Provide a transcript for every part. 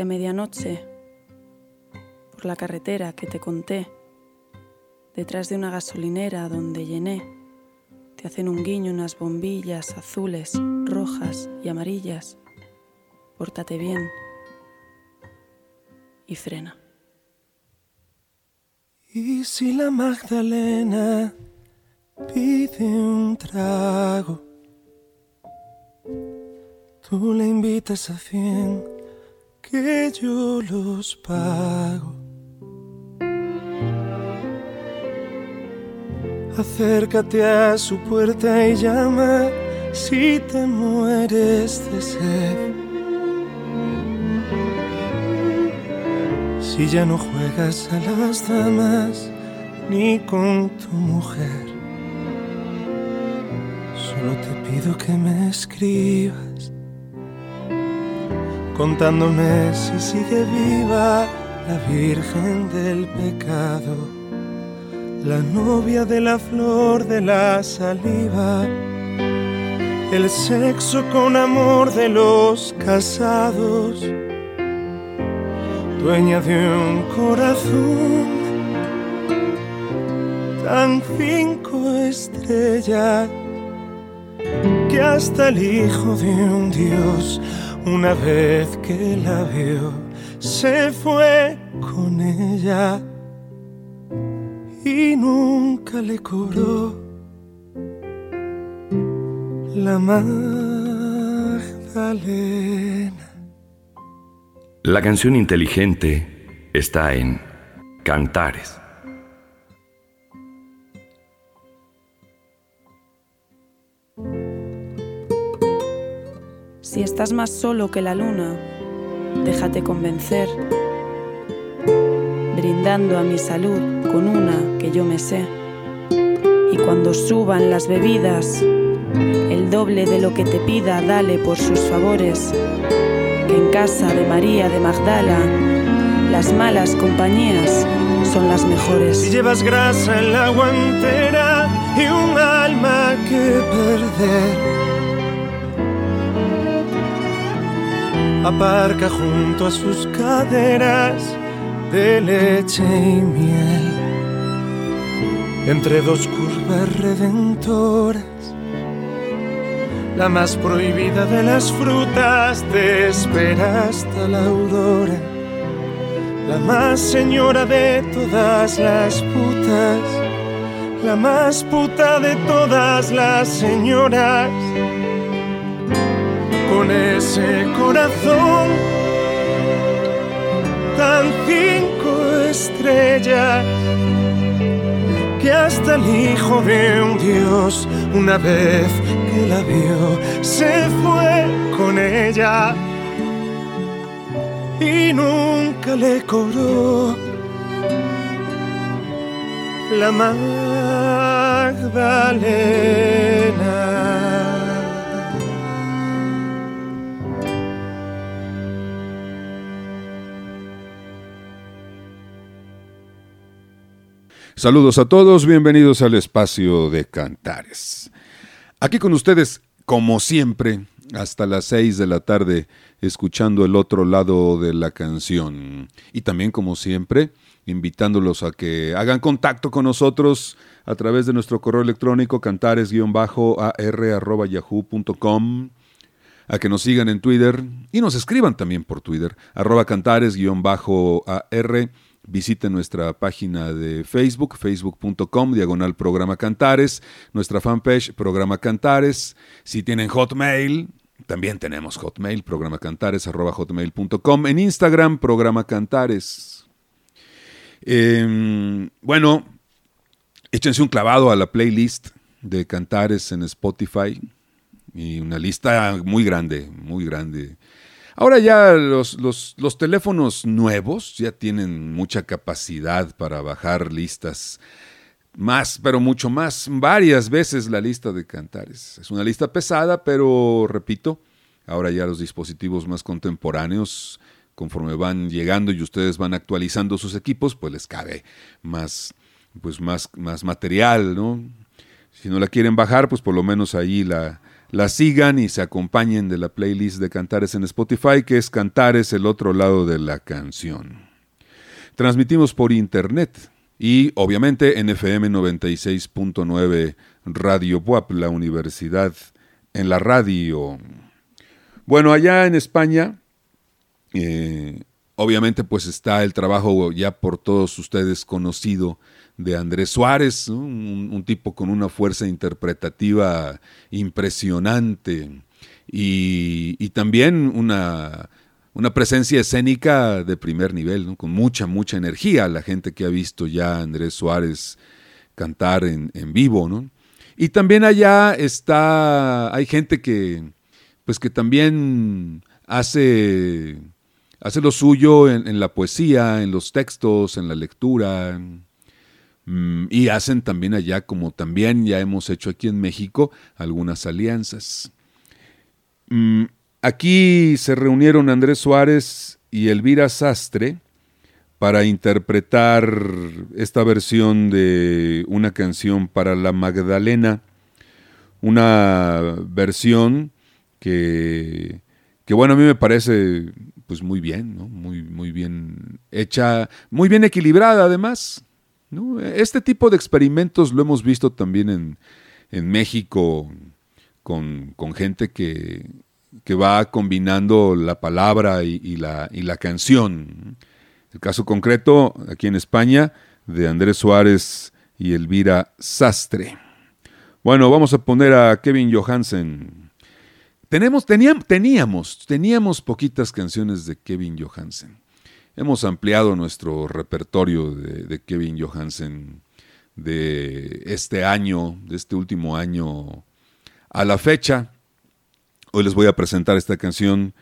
A medianoche, por la carretera que te conté, detrás de una gasolinera donde llené, te hacen un guiño unas bombillas azules, rojas y amarillas, pórtate bien y frena. Y si la Magdalena pide un trago, tú le invitas a cien que yo los pago. Acércate a su puerta y llama si te mueres de sed. Si ya no juegas a las damas ni con tu mujer, solo te pido que me escribas contándome si sigue viva la Virgen del Pecado, la novia de la flor de la saliva, el sexo con amor de los casados, dueña de un corazón tan cinco estrellas que hasta el hijo de un dios una vez que la vio, se fue con ella y nunca le cobró la Magdalena. La canción inteligente está en Cantares. Si estás más solo que la luna, déjate convencer, brindando a mi salud con una que yo me sé. Y cuando suban las bebidas, el doble de lo que te pida, dale por sus favores. Que en casa de María de Magdala, las malas compañías son las mejores. Si llevas grasa en la guantera y un alma que perder aparca junto a sus caderas de leche y miel. Entre dos curvas redentoras, la más prohibida de las frutas te espera hasta la aurora. La más señora de todas las putas, la más puta de todas las señoras con ese corazón tan cinco estrellas que hasta el hijo de un dios una vez que la vio se fue con ella y nunca le cobró la Magdalena. Saludos a todos, bienvenidos al espacio de Cantares. Aquí con ustedes, como siempre, hasta las 6 de la tarde, escuchando el otro lado de la canción. Y también, como siempre, invitándolos a que hagan contacto con nosotros a través de nuestro correo electrónico cantares-ar.yahoo.com a que nos sigan en Twitter y nos escriban también por Twitter, arroba cantares-ar Visite nuestra página de Facebook, facebook.com, diagonal programa Cantares, nuestra fanpage, programa Cantares. Si tienen Hotmail, también tenemos Hotmail, programacantares, arroba hotmail.com. En Instagram, programa Cantares. Em, bueno, échense un clavado a la playlist de cantares en Spotify y una lista muy grande, muy grande. Ahora ya los, los, teléfonos nuevos ya tienen mucha capacidad para bajar listas más, pero mucho más, varias veces la lista de cantares. Es una lista pesada, pero repito, ahora ya los dispositivos más contemporáneos, conforme van llegando y ustedes van actualizando sus equipos, pues les cabe más, pues más, más material, ¿no? Si no la quieren bajar, pues por lo menos ahí la, la sigan y se acompañen de la playlist de Cantares en Spotify, que es Cantares el otro lado de la canción. Transmitimos por internet y obviamente en FM 96.9 Radio Buap, la universidad en la radio. Bueno, allá en España, eh, obviamente pues está el trabajo ya por todos ustedes conocido de Andrés Suárez, un, tipo con una fuerza interpretativa impresionante y, también una, una, presencia escénica de primer nivel, con mucha, mucha energía, la gente que ha visto ya a Andrés Suárez cantar en, vivo. ¿no? Y también allá está, hay gente que, pues que también hace, hace lo suyo en, en la poesía, en los textos, en la lectura, y hacen también allá, como también ya hemos hecho aquí en México, algunas alianzas. Mm, aquí se reunieron Andrés Suárez y Elvira Sastre para interpretar esta versión de una canción para la Magdalena, una versión que, que bueno, a mí me parece pues muy bien, muy, muy bien hecha, muy bien equilibrada además. Este tipo de experimentos lo hemos visto también en, México con, gente que, va combinando la palabra y, la, y, la, canción. El caso concreto, aquí en España, de Andrés Suárez y Elvira Sastre. Bueno, vamos a poner a Kevin Johansen. Tenemos, teníamos, teníamos poquitas canciones de Kevin Johansen hemos ampliado nuestro repertorio de, Kevin Johansen de este año, de este último año a la fecha. Hoy les voy a presentar esta canción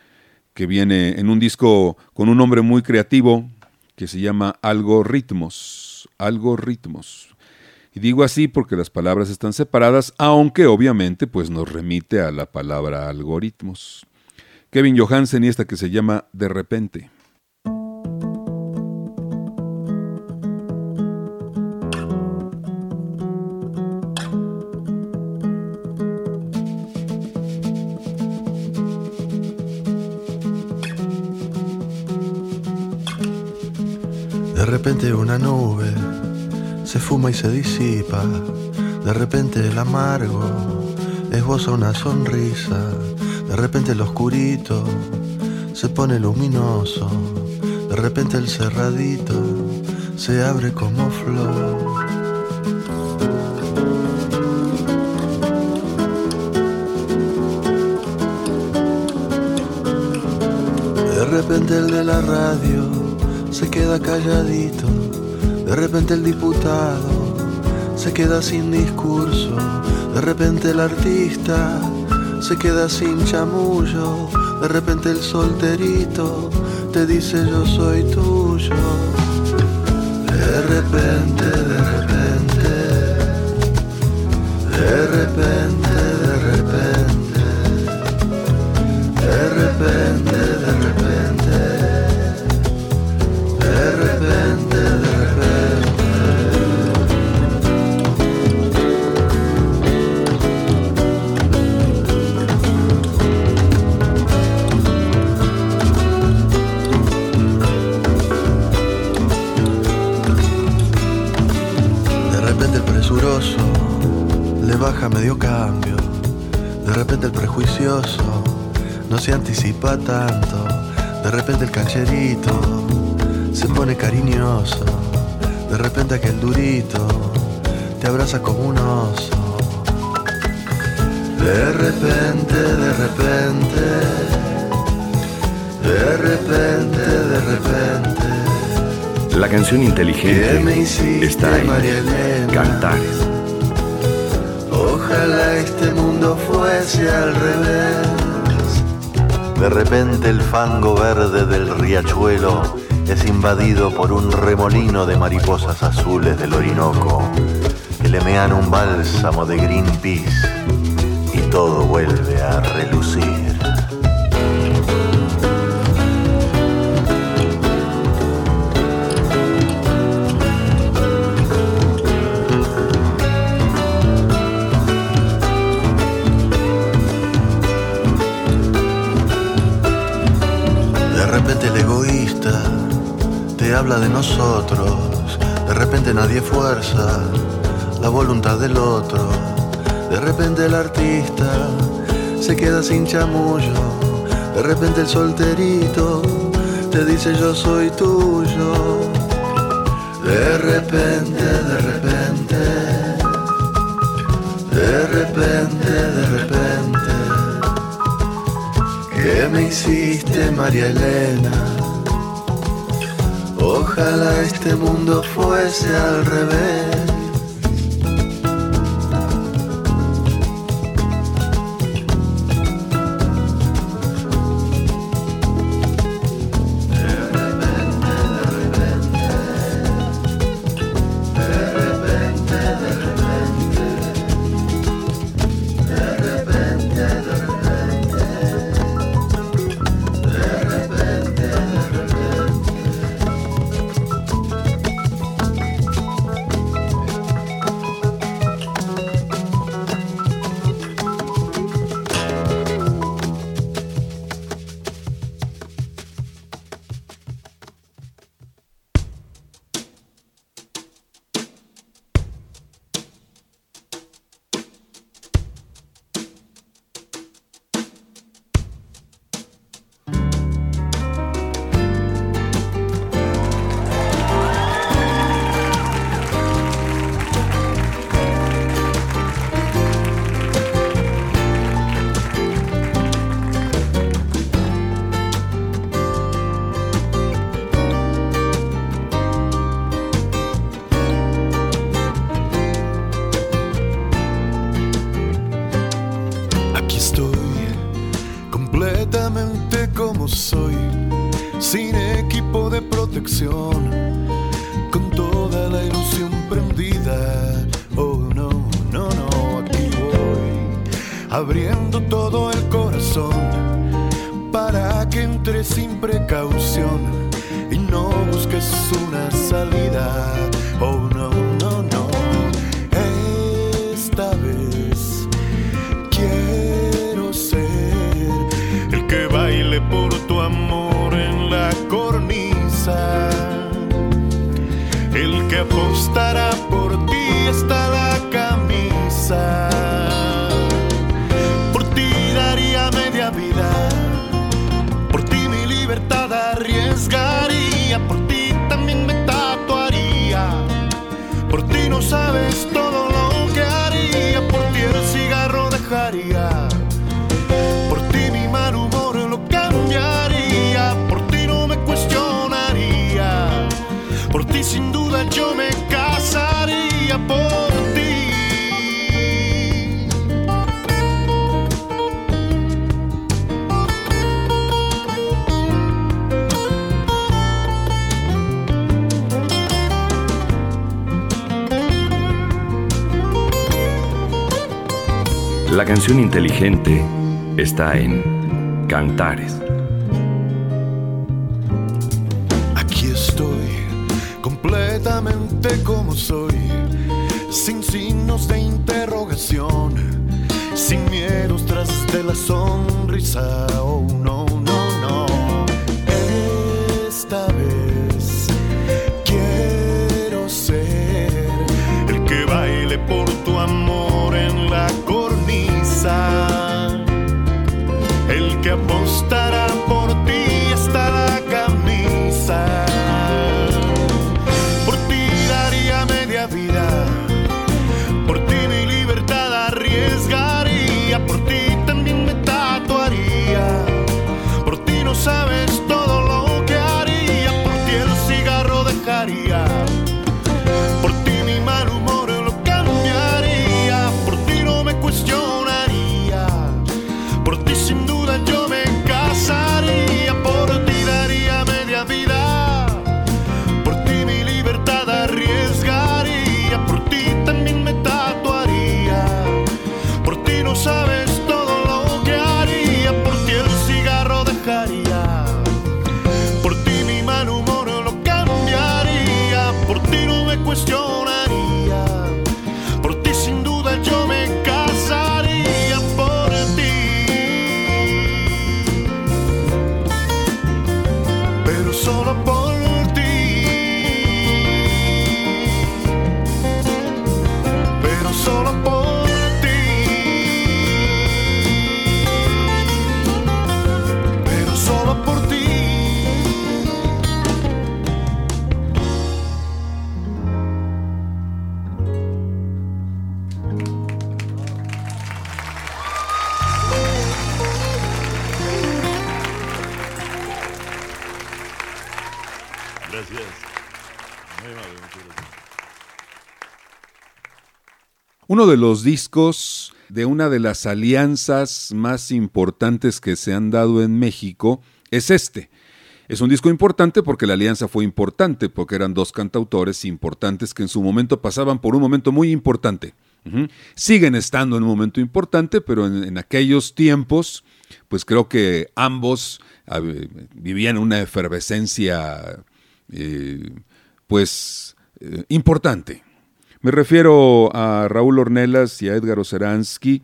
que viene en un disco con un nombre muy creativo que se llama Algoritmos. Algoritmos. Y digo así porque las palabras están separadas, aunque obviamente pues nos remite a la palabra algoritmos. Kevin Johansen y esta que se llama De repente. Repente una nube se fuma y se disipa, de repente el amargo esboza una sonrisa, de repente el oscurito se pone luminoso, de repente el cerradito se abre como flor. Se queda calladito. De repente el diputado se queda sin discurso. De repente el artista se queda sin chamullo. De repente el solterito te dice yo soy tuyo. De repente, te abraza como un oso. De repente, de repente, de repente, de repente, La canción inteligente está en Cantares. Ojalá este mundo fuese al revés. De repente el fango verde del riachuelo es invadido por un remolino de mariposas azules del Orinoco que le mean un bálsamo de Greenpeace y todo vuelve a relucir. Habla de nosotros, de repente nadie fuerza la voluntad del otro, de repente el artista se queda sin chamullo, de repente el solterito te dice yo soy tuyo, de repente, de repente, de repente, de repente, ¿qué me hiciste María Elena? Ojalá este mundo fuese al revés. La canción inteligente está en Cantares. Aquí estoy, completamente como soy, sin signos de interrogación, sin miedos tras de la sonrisa. Oh no, no, no. Esta vez quiero ser el que baile por Uno de los discos de una de las alianzas más importantes que se han dado en México es este. Es un disco importante porque la alianza fue importante, porque eran dos cantautores importantes que en su momento pasaban por un momento muy importante. Siguen estando en un momento importante, pero en, aquellos tiempos, pues creo que ambos vivían una efervescencia, eh, pues, eh, importante. Me refiero a Raúl Ornelas y a Edgar Oceransky,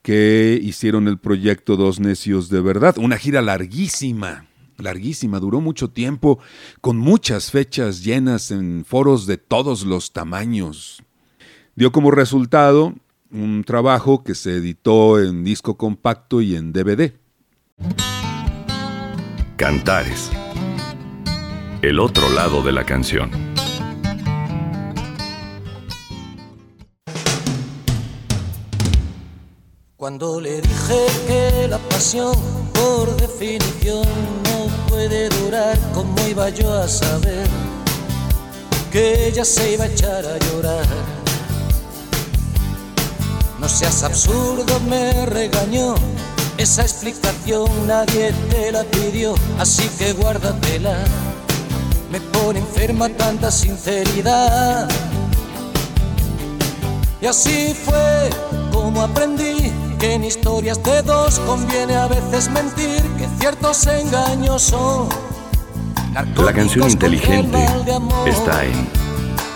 que hicieron el proyecto Dos Necios de Verdad, una gira larguísima, larguísima, duró mucho tiempo, con muchas fechas llenas en foros de todos los tamaños. Dio como resultado un trabajo que se editó en disco compacto y en DVD. Cantares. El otro lado de la canción. Cuando le dije que la pasión, por definición, no puede durar, ¿cómo iba yo a saber que ella se iba a echar a llorar? No seas absurdo, me regañó. Esa explicación nadie te la pidió, así que guárdatela. Me pone enferma tanta sinceridad. Y así fue como aprendí que en historias de dos conviene a veces mentir, que ciertos engaños son. La canción inteligente está en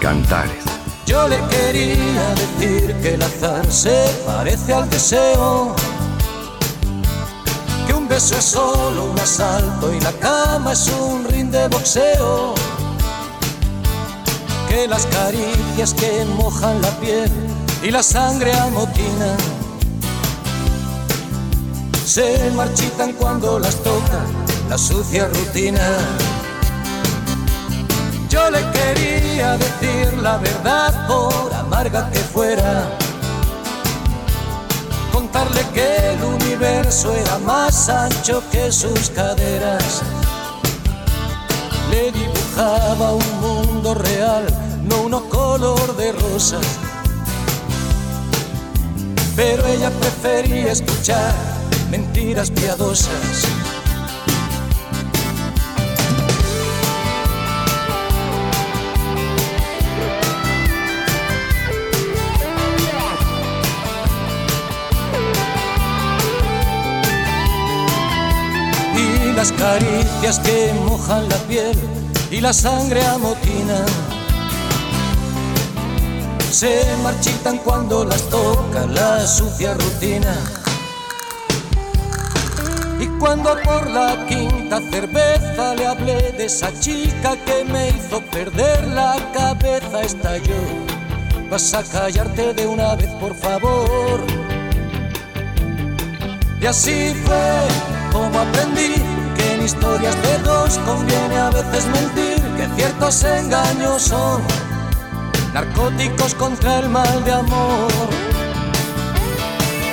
Cantares. Yo le quería decir que el azar se parece al deseo. Que un beso es solo un asalto y la cama es un ring de boxeo. Que las caricias que mojan la piel y la sangre amotinan se marchitan cuando las toca la sucia rutina. Yo le quería decir la verdad por amarga que fuera. Contarle que el universo era más ancho que sus caderas. Le dibujaba un mundo real, no uno color de rosa. Pero ella prefería escuchar mentiras piadosas. y las caricias que mojan la piel y la sangre amotina se marchitan cuando las toca la sucia rutina. Cuando por la quinta cerveza le hablé de esa chica que me hizo perder la cabeza, estalló. Vas a callarte de una vez, por favor. Y así fue como aprendí que en historias de dos conviene a veces mentir, que ciertos engaños son narcóticos contra el mal de amor.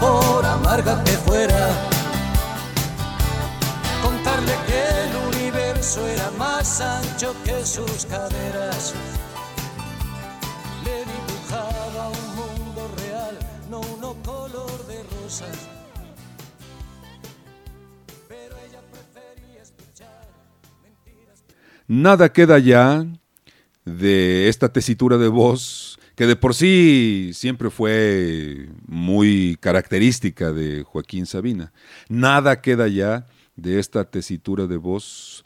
por amarga que fuera. Contarle que el universo era más ancho que sus caderas. Le dibujaba un mundo real, no uno color de rosa. Pero ella prefería escuchar mentiras. Nada queda ya de esta tesitura de voz que de por sí siempre fue muy característica de Joaquín Sabina. Nada queda ya de esta tesitura de voz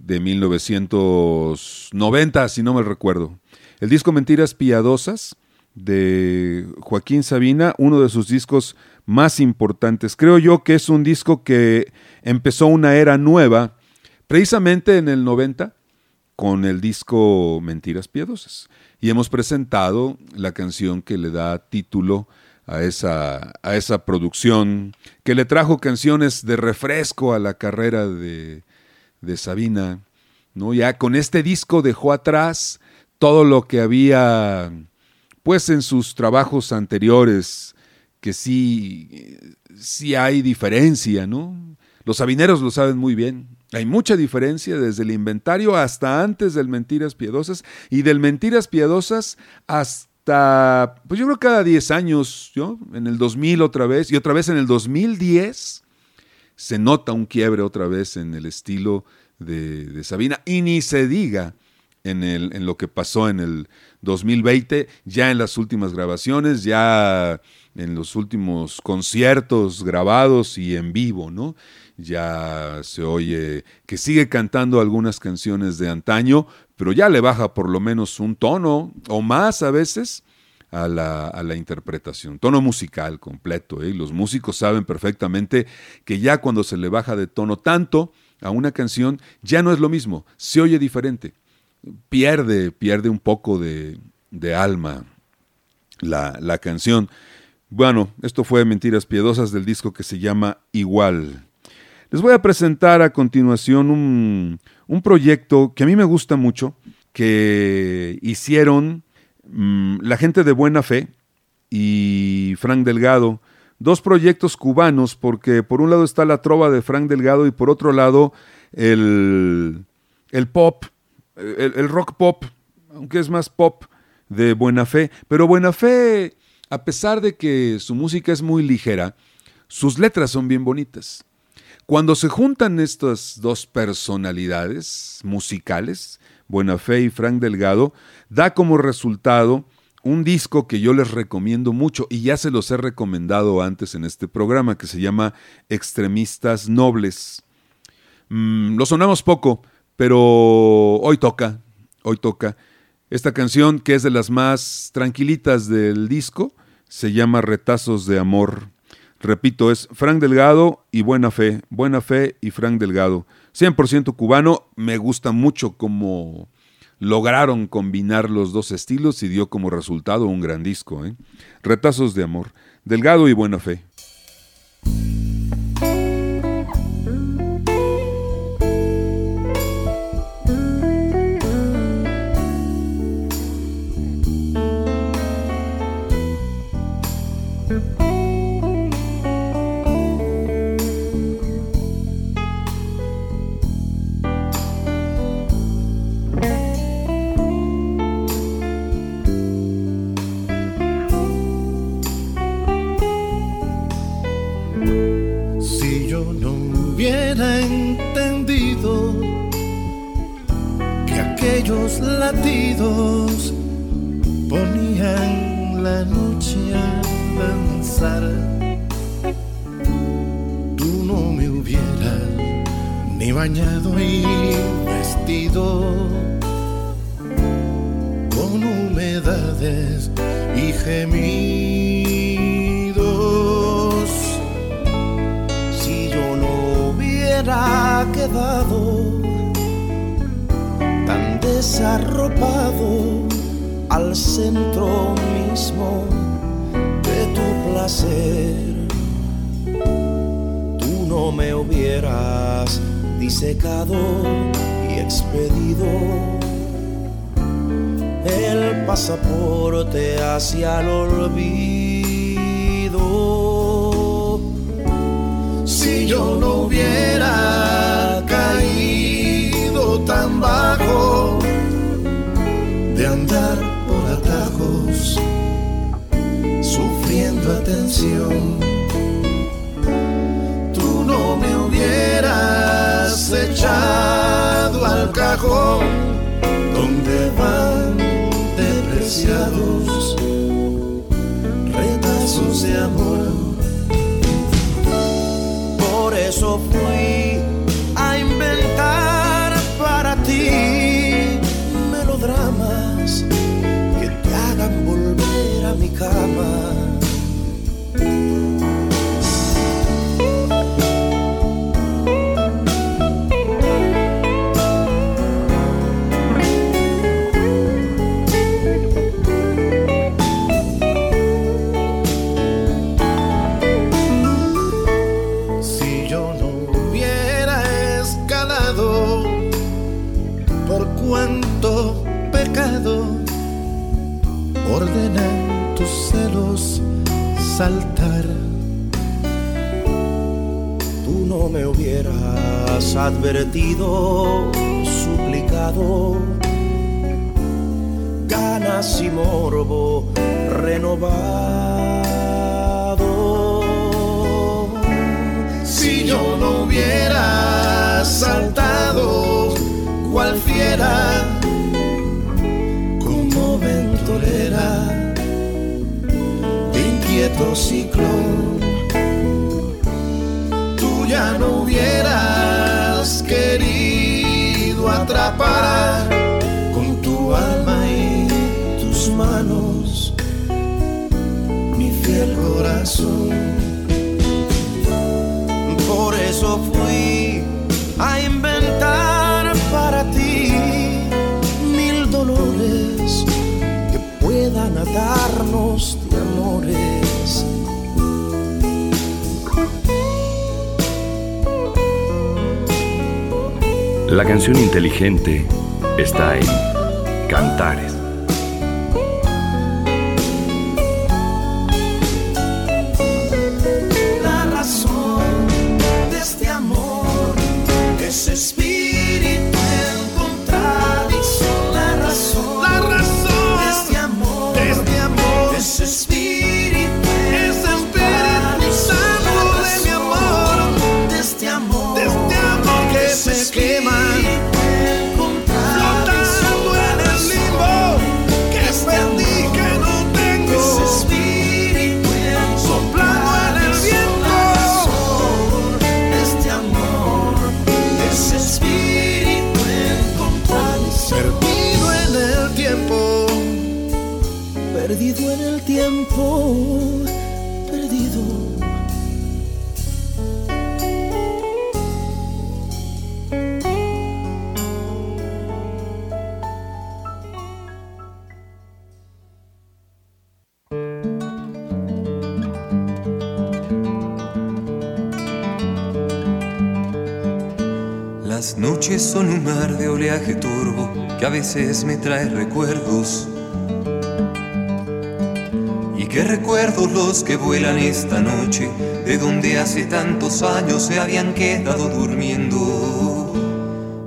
de 1990, si no me recuerdo. El disco Mentiras Piadosas de Joaquín Sabina, uno de sus discos más importantes. Creo yo que es un disco que empezó una era nueva, precisamente en el 90, con el disco Mentiras Piadosas. Y hemos presentado la canción que le da título a esa, a esa producción, que le trajo canciones de refresco a la carrera de, de Sabina. ¿no? Ya con este disco dejó atrás todo lo que había, pues en sus trabajos anteriores, que sí, sí hay diferencia, ¿no? Los sabineros lo saben muy bien. Hay mucha diferencia desde el inventario hasta antes del Mentiras Piadosas y del Mentiras Piadosas hasta, pues yo creo cada 10 años, ¿yo? En el 2000 otra vez y otra vez en el 2010 se nota un quiebre otra vez en el estilo de, Sabina y ni se diga en, el, en lo que pasó en el 2020, ya en las últimas grabaciones, ya en los últimos conciertos grabados y en vivo, ¿no? Ya se oye que sigue cantando algunas canciones de antaño, pero ya le baja por lo menos un tono o más a veces a la, a la interpretación, tono musical completo. ¿eh? Los músicos saben perfectamente que ya cuando se le baja de tono tanto a una canción, ya no es lo mismo, se oye diferente, pierde, pierde un poco de, de alma la, la canción. Bueno, esto fue Mentiras Piedosas del disco que se llama Igual. Les voy a presentar a continuación un, proyecto que a mí me gusta mucho, que hicieron mm, la gente de Buena Fe y Frank Delgado, dos proyectos cubanos, porque por un lado está la trova de Frank Delgado y por otro lado el, el pop, el, el rock pop, aunque es más pop de Buena Fe, pero Buena Fe a pesar de que su música es muy ligera, sus letras son bien bonitas. Cuando se juntan estas dos personalidades musicales, Buena Fe y Frank Delgado, da como resultado un disco que yo les recomiendo mucho y ya se los he recomendado antes en este programa que se llama Extremistas Nobles. Mm, lo sonamos poco, pero hoy toca, hoy toca. Esta canción que es de las más tranquilitas del disco, se llama Retazos de Amor. Repito, es Frank Delgado y Buena Fe. Buena Fe y Frank Delgado. 100% cubano. Me gusta mucho cómo lograron combinar los dos estilos y dio como resultado un gran disco. ¿eh? Retazos de Amor. Delgado y Buena Fe. latidos ponían la noche a danzar. Tú no me hubieras ni bañado y vestido con humedades y gemidos. Si yo no hubiera quedado desarropado al centro mismo de tu placer. Tú no me hubieras disecado y expedido el pasaporte hacia el olvido. Si yo no hubiera caído tan por atajos, sufriendo atención. Tú no me hubieras echado al cajón donde van depreciados retazos de amor. Por eso fui inteligente está en Cantares. De oleaje turbo que a veces me trae recuerdos. Y qué recuerdos los que vuelan esta noche, de donde hace tantos años se habían quedado durmiendo.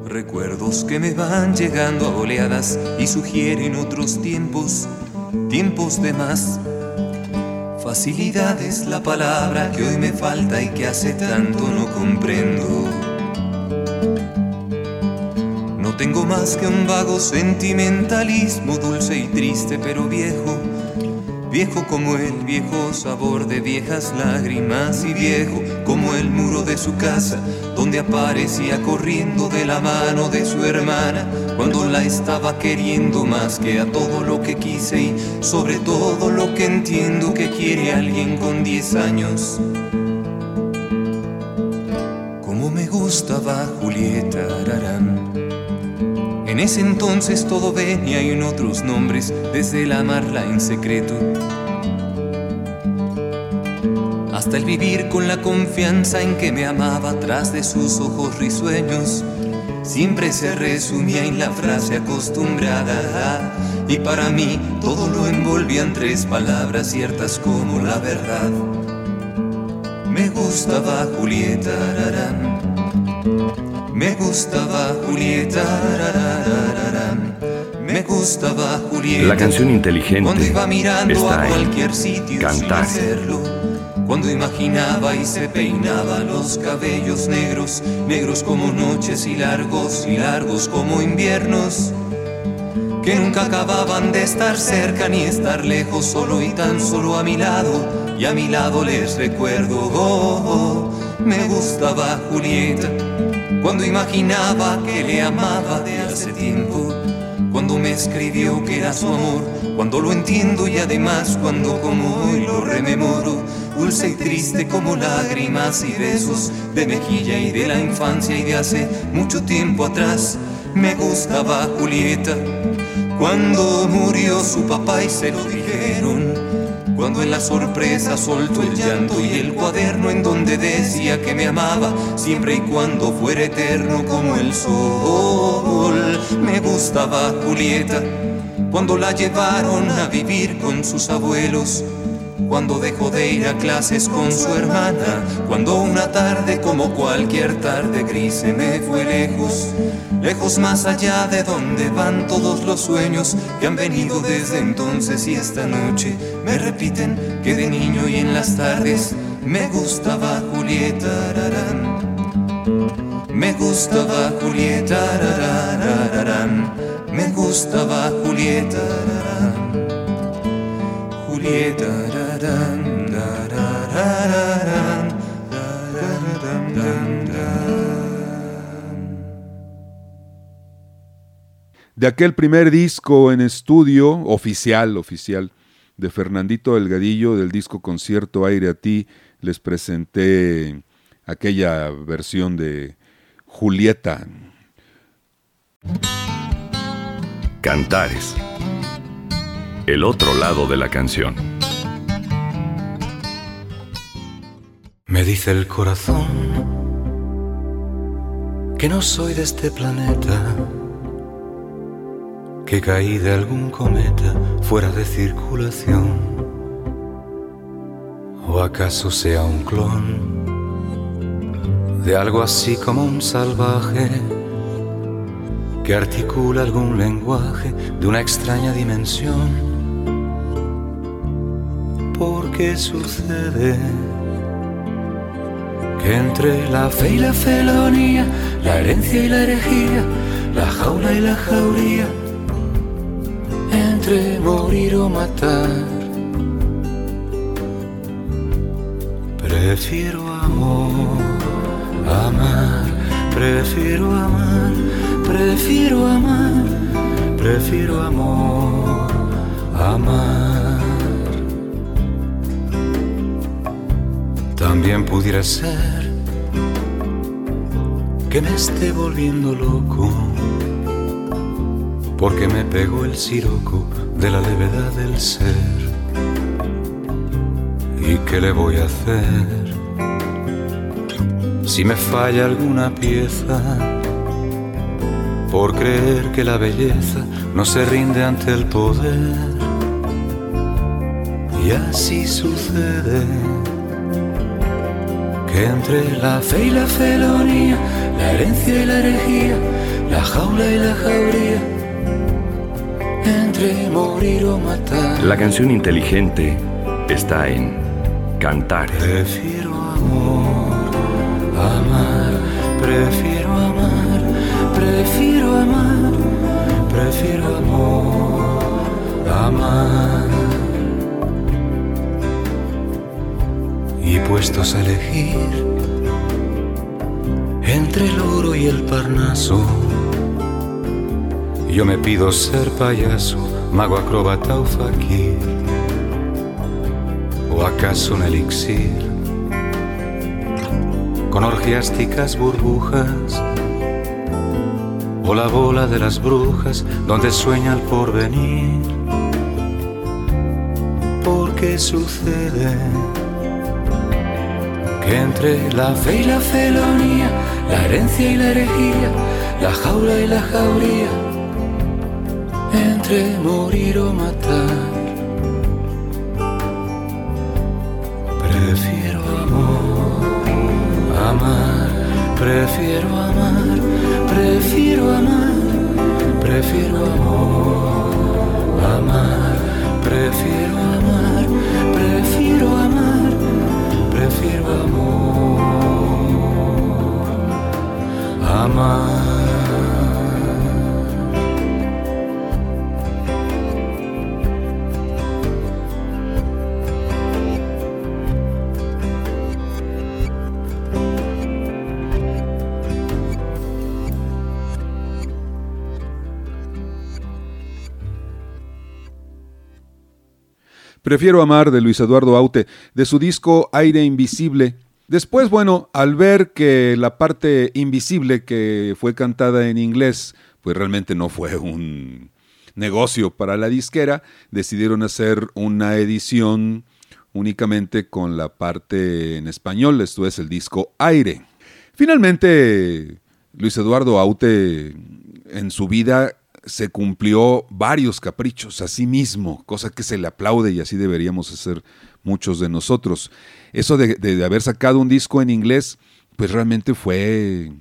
Recuerdos que me van llegando a oleadas y sugieren otros tiempos, tiempos de más. Facilidad es la palabra que hoy me falta y que hace tanto no comprendo. Tengo más que un vago sentimentalismo, dulce y triste pero viejo. Viejo como el viejo sabor de viejas lágrimas y viejo como el muro de su casa, donde aparecía corriendo de la mano de su hermana, cuando la estaba queriendo más que a todo lo que quise y sobre todo lo que entiendo que quiere alguien con 10 años. Como me gustaba Julieta Ararán. En ese entonces todo venía en otros nombres, desde el amarla en secreto. Hasta el vivir con la confianza en que me amaba tras de sus ojos risueños. Siempre se resumía en la frase acostumbrada y para mí todo lo envolvía en tres palabras ciertas como la verdad. Me gustaba Julieta Ararán. Me gustaba Julieta, me gustaba Julieta. La canción inteligente Cuando iba mirando está a en cualquier sitio Cantar. sin hacerlo. Cuando imaginaba y se peinaba los cabellos negros, negros como noches y largos y largos como inviernos. Que nunca acababan de estar cerca ni estar lejos, solo y tan solo a mi lado. Y a mi lado les recuerdo, oh, oh, me gustaba Julieta. Cuando imaginaba que le amaba de hace tiempo, cuando me escribió que era su amor, cuando lo entiendo y además cuando como hoy lo rememoro, dulce y triste como lágrimas y besos de mejilla y de la infancia y de hace mucho tiempo atrás, me gustaba Julieta. Cuando murió su papá y se lo dijeron, cuando en la sorpresa soltó el llanto y el cuaderno en donde decía que me amaba, siempre y cuando fuera eterno como el sol. Me gustaba Julieta, cuando la llevaron a vivir con sus abuelos, cuando dejó de ir a clases con su hermana, cuando una tarde como cualquier tarde gris se me fue lejos, lejos más allá de donde van todos los sueños que han venido desde entonces y esta noche me repiten que de niño y en las tardes me gustaba Julieta. Me gustaba Julieta, me gustaba Julieta, Julieta. De aquel primer disco en estudio, oficial, oficial, de Fernandito Delgadillo, del disco Concierto Aire a ti, les presenté aquella versión de Julieta. Cantares. El otro lado de la canción. Me dice el corazón que no soy de este planeta, que caí de algún cometa fuera de circulación, o acaso sea un clon de algo así como un salvaje que articula algún lenguaje de una extraña dimensión. Porque sucede que entre la fe y la felonía, la herencia y la herejía, la jaula y la jauría, entre morir o matar, prefiero amor amar, prefiero amar, prefiero amar, prefiero amor, amar. También pudiera ser que me esté volviendo loco, porque me pegó el siroco de la levedad del ser. ¿Y qué le voy a hacer? si me falla alguna pieza, por creer que la belleza no se rinde ante el poder. Y así sucede que entre la fe y la felonía, la herencia y la herejía, la jaula y la jauría, entre morir o matar. La canción inteligente está en Cantar. Prefiero amor amar, prefiero amar, prefiero amar, prefiero amor, amar. Y puestos a elegir entre el oro y el parnaso, yo me pido ser payaso, mago acróbata o fakir, o acaso un elixir con orgiásticas burbujas, o la bola de las brujas donde sueña el porvenir. Porque sucede que entre la fe y la felonía, la herencia y la herejía, la jaula y la jauría, entre morir o matar, prefiero amar, prefiero amar, prefiero amar, prefiero amor, Prefiero amar de Luis Eduardo Aute, de su disco Aire Invisible. Después, bueno, al ver que la parte invisible que fue cantada en inglés, pues realmente no fue un negocio para la disquera, decidieron hacer una edición únicamente con la parte en español, esto es el disco Aire. Finalmente, Luis Eduardo Aute en su vida se cumplió varios caprichos a sí mismo, cosa que se le aplaude y así deberíamos hacer muchos de nosotros. Eso de, haber sacado un disco en inglés, pues realmente fue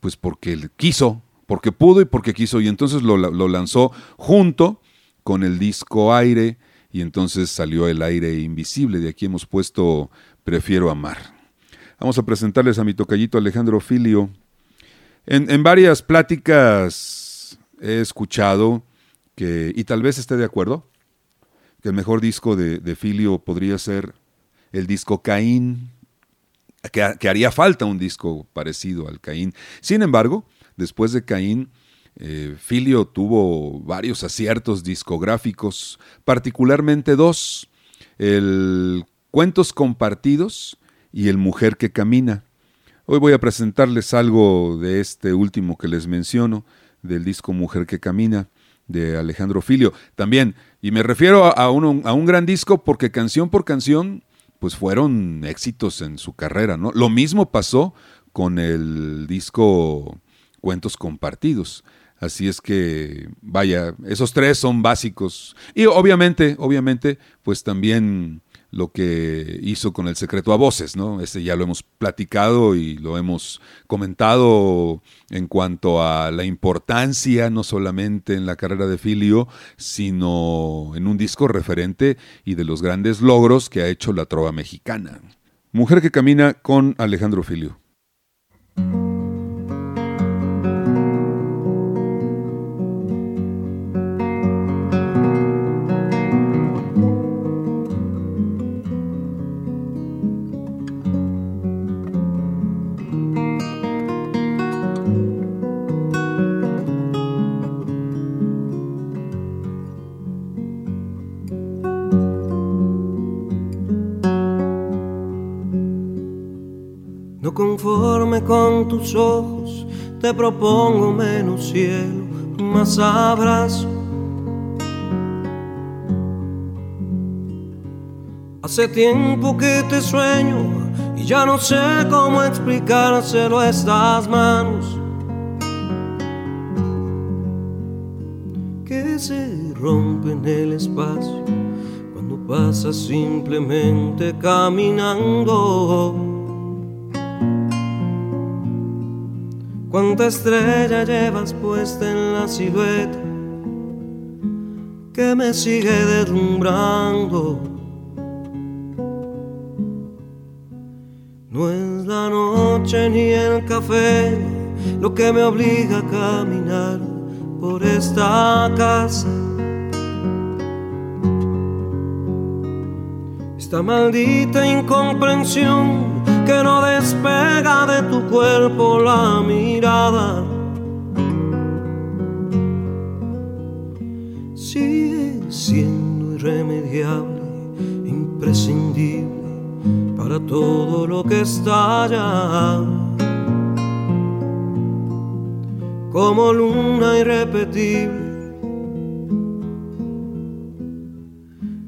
pues porque quiso, porque pudo y porque quiso, y entonces lo, lo lanzó junto con el disco Aire, y entonces salió el aire invisible. De aquí hemos puesto Prefiero amar. Vamos a presentarles a mi tocallito Alejandro Filio. En, varias pláticas he escuchado que, y tal vez esté de acuerdo, que el mejor disco de, Filio podría ser el disco Caín, que, que, haría falta un disco parecido al Caín. Sin embargo, después de Caín, eh, Filio tuvo varios aciertos discográficos, particularmente dos, el Cuentos Compartidos y el Mujer que Camina. Hoy voy a presentarles algo de este último que les menciono, del disco Mujer que Camina de Alejandro Filio. También, y me refiero a, un, a un gran disco porque canción por canción, pues fueron éxitos en su carrera, ¿no? Lo mismo pasó con el disco Cuentos Compartidos. Así es que, vaya, esos tres son básicos. Y obviamente, obviamente, pues también lo que hizo con el secreto a voces, ¿no? Ese ya lo hemos platicado y lo hemos comentado en cuanto a la importancia, no solamente en la carrera de Filio, sino en un disco referente y de los grandes logros que ha hecho la trova mexicana. Mujer que camina con Alejandro Filio. Conforme con tus ojos, te propongo menos cielo, más abrazo. Hace tiempo que te sueño y ya no sé cómo explicárselo a estas manos. Que se rompe en el espacio cuando pasas simplemente caminando. Cuánta estrella llevas puesta en la silueta que me sigue deslumbrando. No es la noche ni el café lo que me obliga a caminar por esta casa. Esta maldita incomprensión que no despega de tu cuerpo la mirada. Sigue siendo irremediable, imprescindible para todo lo que está allá. Como luna irrepetible,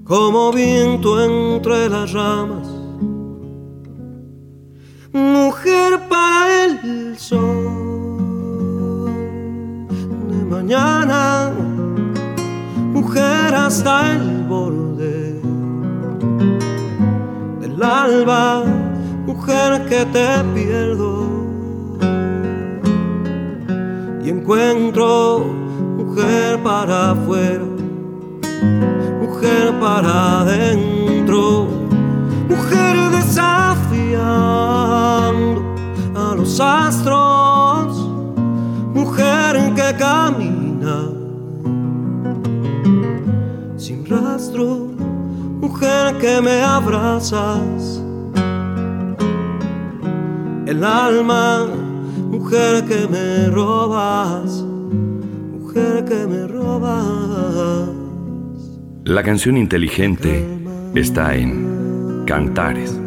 como viento entre las ramas mujer para el sol de mañana, mujer hasta el borde del alba, mujer que te pierdo. Y encuentro mujer para afuera, mujer para adentro, mujer desafiando a los astros, mujer que camina sin rastro, mujer que me abrazas, el alma, mujer que me robas, mujer que me robas. La canción inteligente está en Cantares.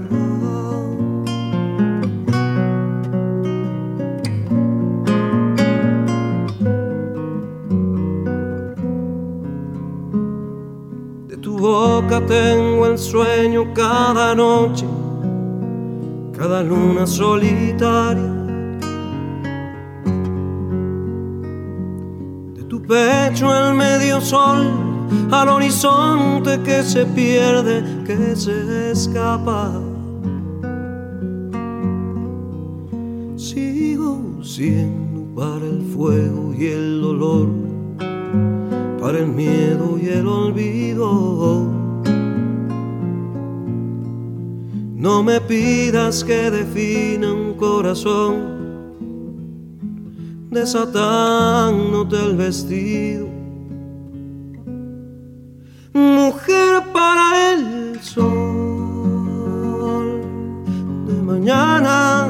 Tengo el sueño cada noche, cada luna solitaria. De tu pecho el medio sol, al horizonte que se pierde, que se escapa. Sigo siendo para el fuego y el dolor, para el miedo y el olvido. No me pidas que defina un corazón desatándote el vestido. Mujer para el sol de mañana,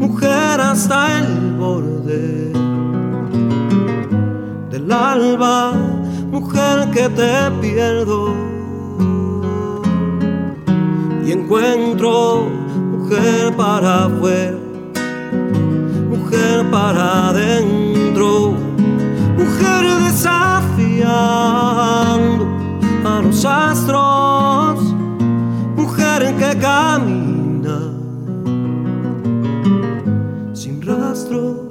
mujer hasta el borde del alba, mujer que te pierdo y encuentro mujer para afuera mujer para adentro, mujer desafiando a los astros, mujer que camina sin rastro,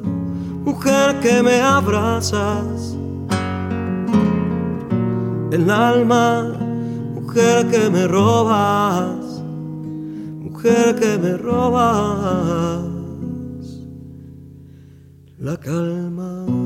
mujer que me abrazas, el alma, mujer que me robas, mujer que me robas la calma.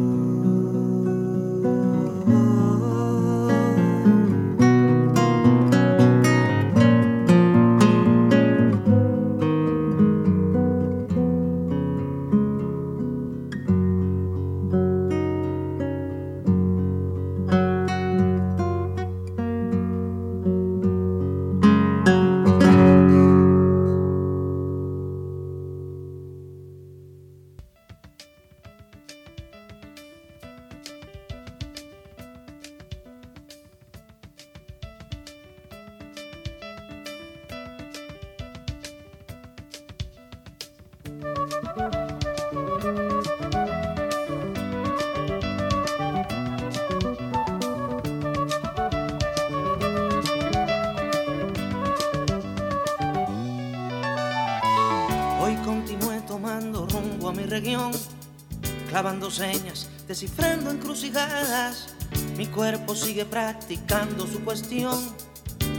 Descifrando encrucijadas. Mi cuerpo sigue practicando su cuestión.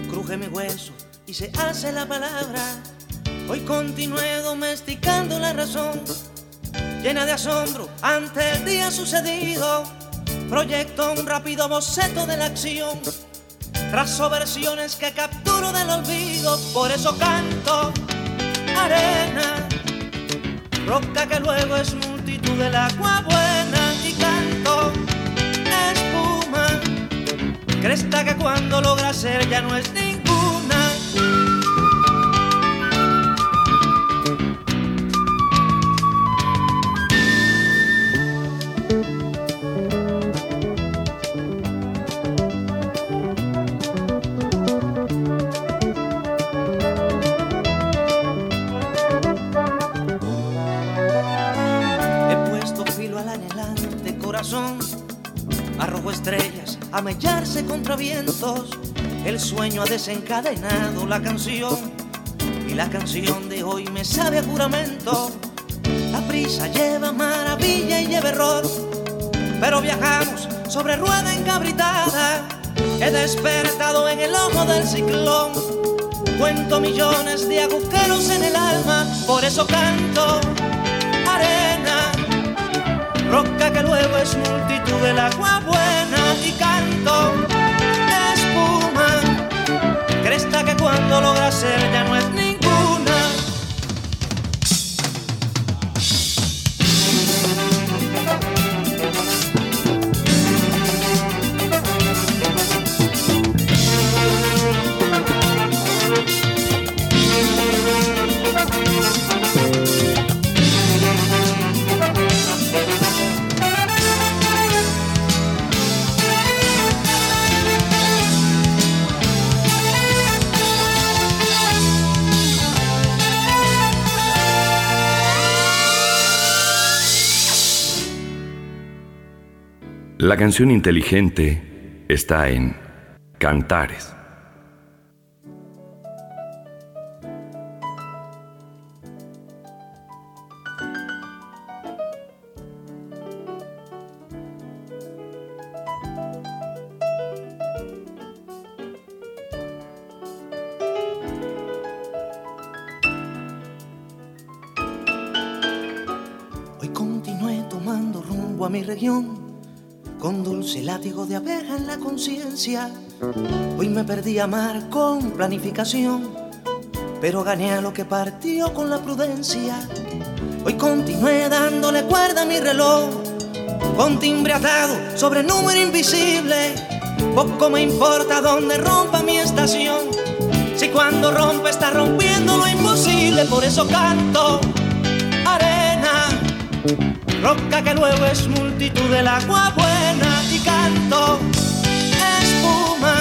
Cruje mi hueso y se hace la palabra. Hoy continué domesticando la razón, llena de asombro ante el día sucedido. Proyecto un rápido boceto de la acción, trazo versiones que capturo del olvido, por eso canto arena, roca que luego es del agua buena y canto espuma, cresta que cuando logra ser ya no es ni a mellarse contra vientos. El sueño ha desencadenado la canción y la canción de hoy me sabe a juramento. La prisa lleva maravilla y lleva error, pero viajamos sobre rueda encabritada. He despertado en el ojo del ciclón. Cuento millones de agujeros en el alma, por eso canto arena, roca que luego es multitud del agua buena y canto espuma, cresta que cuando logra ser ya no es La canción inteligente está en Cantares. Hoy continué tomando rumbo a mi región con dulce látigo de abeja en la conciencia. Hoy me perdí a amar con planificación, pero gané a lo que partió con la prudencia. Hoy continué dándole cuerda a mi reloj, con timbre atado sobre número invisible. Poco me importa dónde rompa mi estación, si cuando rompe está rompiendo lo imposible, por eso canto arena, roca que luego es multitud del agua buena y canto. Espuma,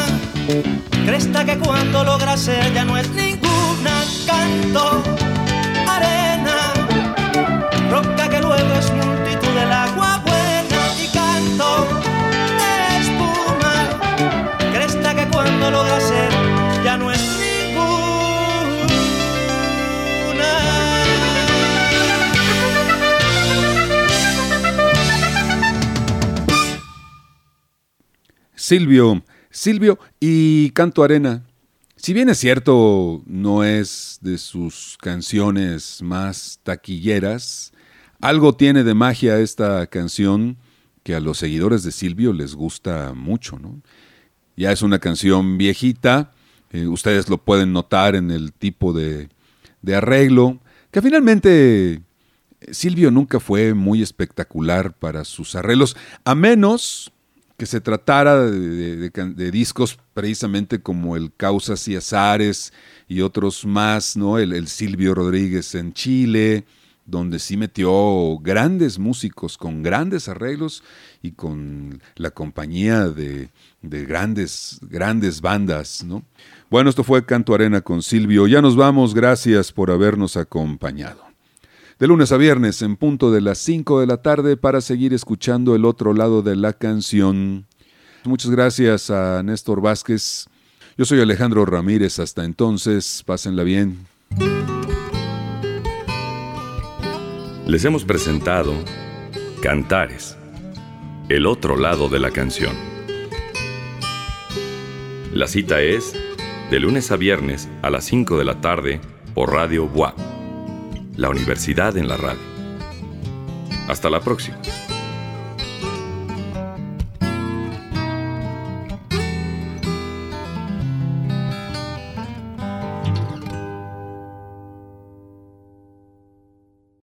cresta que cuando logra ser ya no es ninguna, canto arena, roca que luego es multitud Silvio, Silvio y Canto Arena. Si bien es cierto, no es de sus canciones más taquilleras, algo tiene de magia esta canción que a los seguidores de Silvio les gusta mucho, ¿no? Ya es una canción viejita, eh, ustedes lo pueden notar en el tipo de, de arreglo, que finalmente eh, Silvio nunca fue muy espectacular para sus arreglos, a menos que se tratara de, de- discos precisamente como el Causas y Azares y otros más, ¿no? El, el Silvio Rodríguez en Chile, donde sí metió grandes músicos con grandes arreglos y con la compañía de, de grandes, grandes bandas, ¿no? Bueno, esto fue Canto Arena con Silvio. Ya nos vamos, gracias por habernos acompañado. De lunes a viernes en punto de las 5 de la tarde para seguir escuchando el otro lado de la canción. Muchas gracias a Néstor Vázquez. Yo soy Alejandro Ramírez. Hasta entonces, pásenla bien. Les hemos presentado Cantares, el otro lado de la canción. La cita es de lunes a viernes a las 5 de la tarde por Radio Boa, la universidad en la radio. Hasta la próxima.